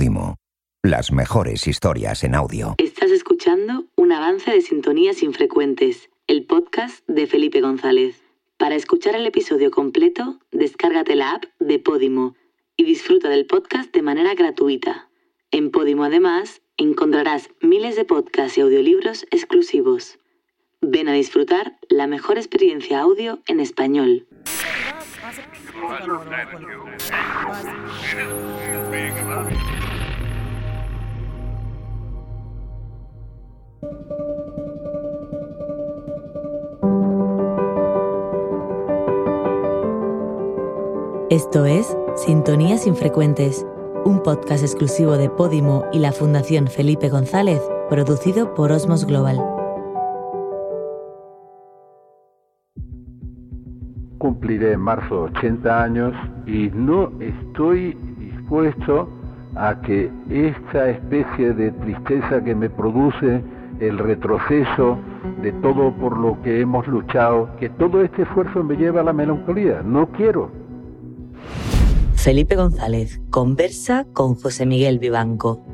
Podimo. Las mejores historias en audio. Estás escuchando un avance de Sintonías Infrecuentes, el podcast de Felipe González. Para escuchar el episodio completo, descárgate la app de Podimo y disfruta del podcast de manera gratuita. En Podimo además encontrarás miles de podcasts y audiolibros exclusivos. Ven a disfrutar la mejor experiencia audio en español. Esto es Sintonías Infrecuentes, un podcast exclusivo de Podimo y la Fundación Felipe González, producido por Osmos Global. Cumpliré en marzo 80 años y no estoy dispuesto a que esta especie de tristeza que me produce el retroceso de todo por lo que hemos luchado, que todo este esfuerzo me lleva a la melancolía. No quiero. Felipe González conversa con José Miguel Vivanco.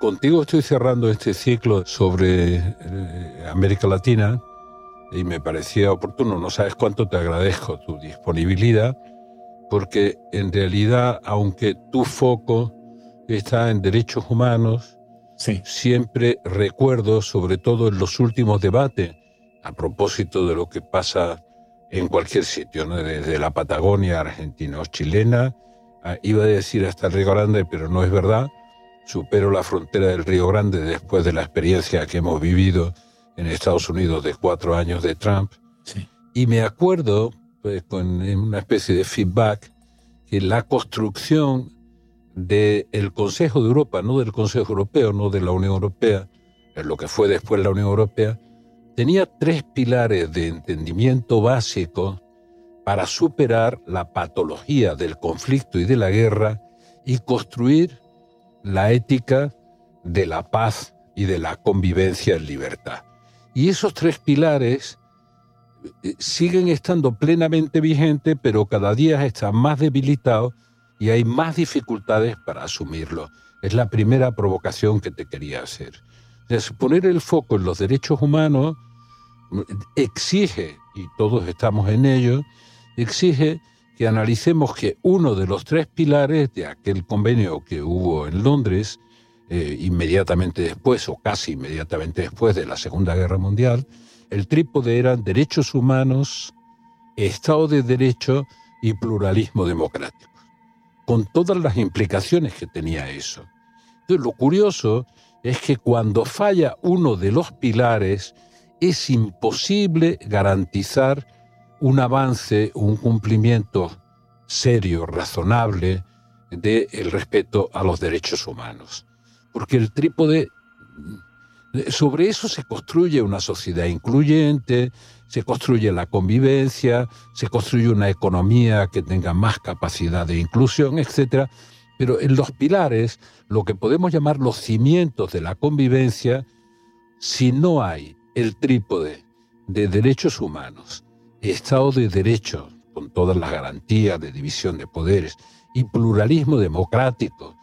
Contigo estoy cerrando este ciclo sobre eh, América Latina y me parecía oportuno. No sabes cuánto te agradezco tu disponibilidad, porque en realidad, aunque tu foco está en derechos humanos, Siempre recuerdo, sobre todo en los últimos debates, a propósito de lo que pasa en cualquier sitio, desde la Patagonia argentina o chilena, ah, iba a decir hasta el Río Grande, pero no es verdad. Supero la frontera del Río Grande después de la experiencia que hemos vivido en Estados Unidos de cuatro años de Trump. Y me acuerdo, pues, con una especie de feedback, que la construcción del Consejo de Europa, no del Consejo Europeo, no de la Unión Europea, en lo que fue después la Unión Europea, tenía tres pilares de entendimiento básico para superar la patología del conflicto y de la guerra y construir la ética de la paz y de la convivencia en libertad. Y esos tres pilares eh, siguen estando plenamente vigentes, pero cada día están más debilitados y hay más dificultades para asumirlo. Es la primera provocación que te quería hacer. Es poner el foco en los derechos humanos exige, y todos estamos en ello, exige que analicemos que uno de los tres pilares de aquel convenio que hubo en Londres, eh, inmediatamente después o casi inmediatamente después de la Segunda Guerra Mundial, el trípode eran derechos humanos, Estado de Derecho y pluralismo democrático con todas las implicaciones que tenía eso. Entonces, lo curioso es que cuando falla uno de los pilares, es imposible garantizar un avance, un cumplimiento serio, razonable del respeto a los derechos humanos. Porque el trípode, sobre eso se construye una sociedad incluyente, se construye la convivencia, se construye una economía que tenga más capacidad de inclusión, etc. Pero en los pilares, lo que podemos llamar los cimientos de la convivencia, si no hay el trípode de derechos humanos, Estado de Derecho, con todas las garantías de división de poderes, y pluralismo democrático,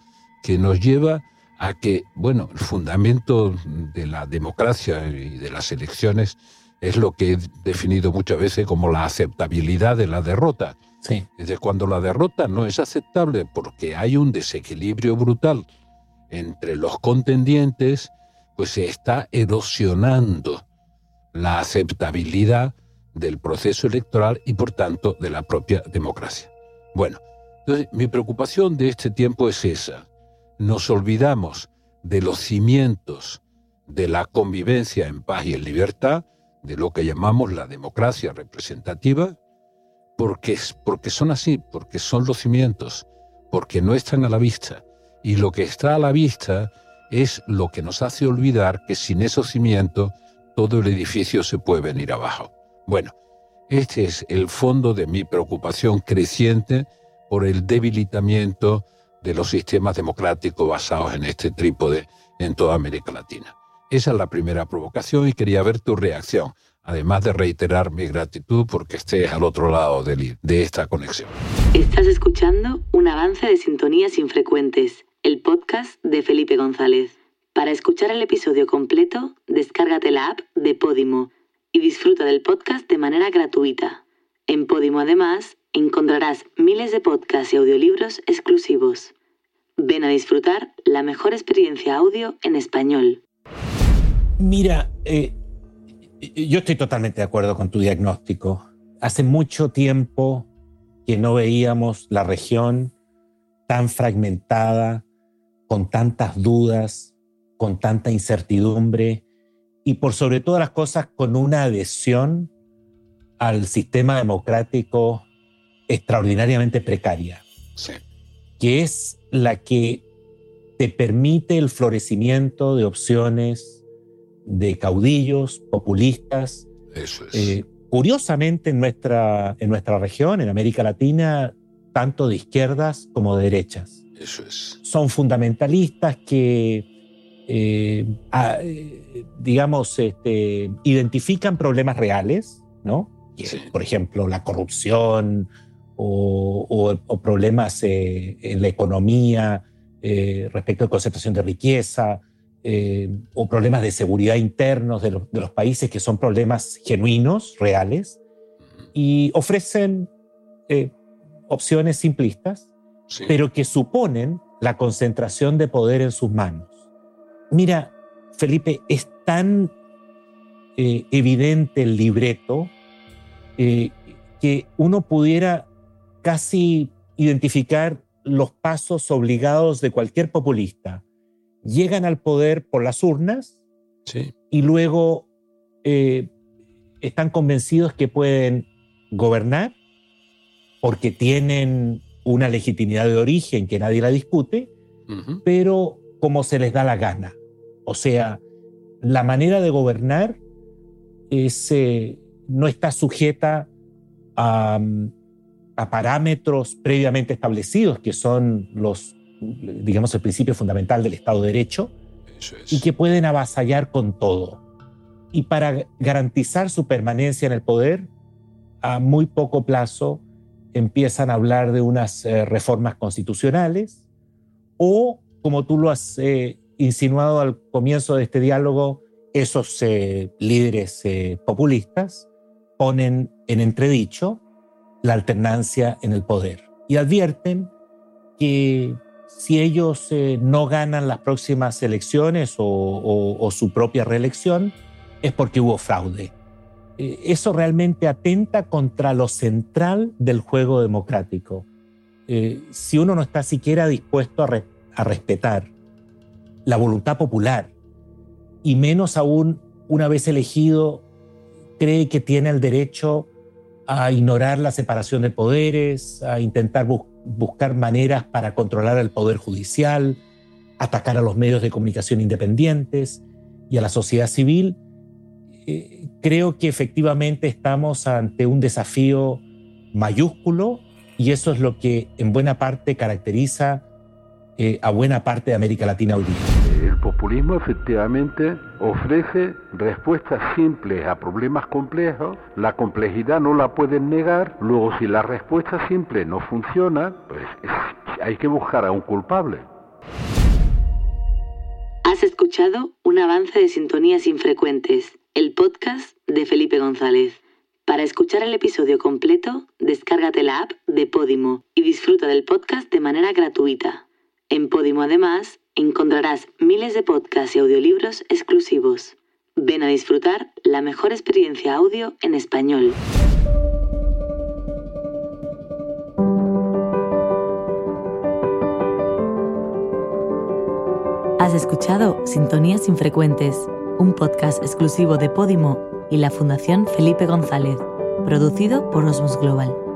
que nos lleva a que, bueno, el fundamento de la democracia y de las elecciones es lo que he definido muchas veces como la aceptabilidad de la derrota. Sí. Es decir, cuando la derrota no es aceptable porque hay un desequilibrio brutal entre los contendientes, pues se está erosionando la aceptabilidad del proceso electoral y por tanto de la propia democracia. Bueno, entonces mi preocupación de este tiempo es esa. Nos olvidamos de los cimientos de la convivencia en paz y en libertad, de lo que llamamos la democracia representativa, porque, porque son así, porque son los cimientos, porque no están a la vista. Y lo que está a la vista es lo que nos hace olvidar que sin esos cimientos todo el edificio se puede venir abajo. Bueno, este es el fondo de mi preocupación creciente por el debilitamiento de los sistemas democráticos basados en este trípode en toda América Latina. Esa es la primera provocación y quería ver tu reacción, además de reiterar mi gratitud porque estés al otro lado de, de esta conexión. Estás escuchando un avance de Sintonías Infrecuentes, el podcast de Felipe González. Para escuchar el episodio completo, descárgate la app de Podimo y disfruta del podcast de manera gratuita. En Podimo además encontrarás miles de podcasts y audiolibros exclusivos. Ven a disfrutar la mejor experiencia audio en español. Mira, eh, yo estoy totalmente de acuerdo con tu diagnóstico. Hace mucho tiempo que no veíamos la región tan fragmentada, con tantas dudas, con tanta incertidumbre y por sobre todas las cosas con una adhesión al sistema democrático extraordinariamente precaria, que es la que te permite el florecimiento de opciones de caudillos populistas. Eso es. Eh, curiosamente, en nuestra, en nuestra región, en América Latina, tanto de izquierdas como de derechas. Eso es. Son fundamentalistas que, eh, digamos, este, identifican problemas reales, ¿no? Por ejemplo, la corrupción o, problemas eh, en la economía respecto a concentración de riqueza, eh, o problemas de seguridad internos de, los países que son problemas genuinos, reales, y ofrecen eh, opciones simplistas, pero que suponen la concentración de poder en sus manos. Mira, Felipe, es tan eh, evidente el libreto que uno pudiera casi identificar los pasos obligados de cualquier populista. Llegan al poder por las urnas y luego eh, están convencidos que pueden gobernar porque tienen una legitimidad de origen que nadie la discute, pero como se les da la gana. O sea, la manera de gobernar es, eh, no está sujeta a, a parámetros previamente establecidos, que son los digamos, el principio fundamental del Estado de Derecho, y que pueden avasallar con todo. Y para garantizar su permanencia en el poder, a muy poco plazo empiezan a hablar de unas eh, reformas constitucionales o, como tú lo has eh, insinuado al comienzo de este diálogo, esos eh, líderes populistas ponen en entredicho la alternancia en el poder y advierten que si ellos eh, no ganan las próximas elecciones o, su propia reelección, es porque hubo fraude. Eh, eso realmente atenta contra lo central del juego democrático. Eh, si uno no está siquiera dispuesto a, a respetar la voluntad popular, y menos aún una vez elegido, cree que tiene el derecho a ignorar la separación de poderes, a intentar buscar maneras para controlar el poder judicial, atacar a los medios de comunicación independientes y a la sociedad civil, eh, creo que efectivamente estamos ante un desafío mayúsculo y eso es lo que en buena parte caracteriza eh, a buena parte de América Latina hoy. Populismo efectivamente ofrece respuestas simples a problemas complejos, la complejidad no la pueden negar, luego si la respuesta simple no funciona, pues hay que buscar a un culpable. Has escuchado un avance de Sintonías Infrecuentes, el podcast de Felipe González. Para escuchar el episodio completo, descárgate la app de Podimo y disfruta del podcast de manera gratuita. En Podimo además encontrarás miles de podcasts y audiolibros exclusivos. Ven a disfrutar la mejor experiencia audio en español. Has escuchado Sintonías Infrecuentes, un podcast exclusivo de Podimo y la Fundación Felipe González, producido por Osmos Global.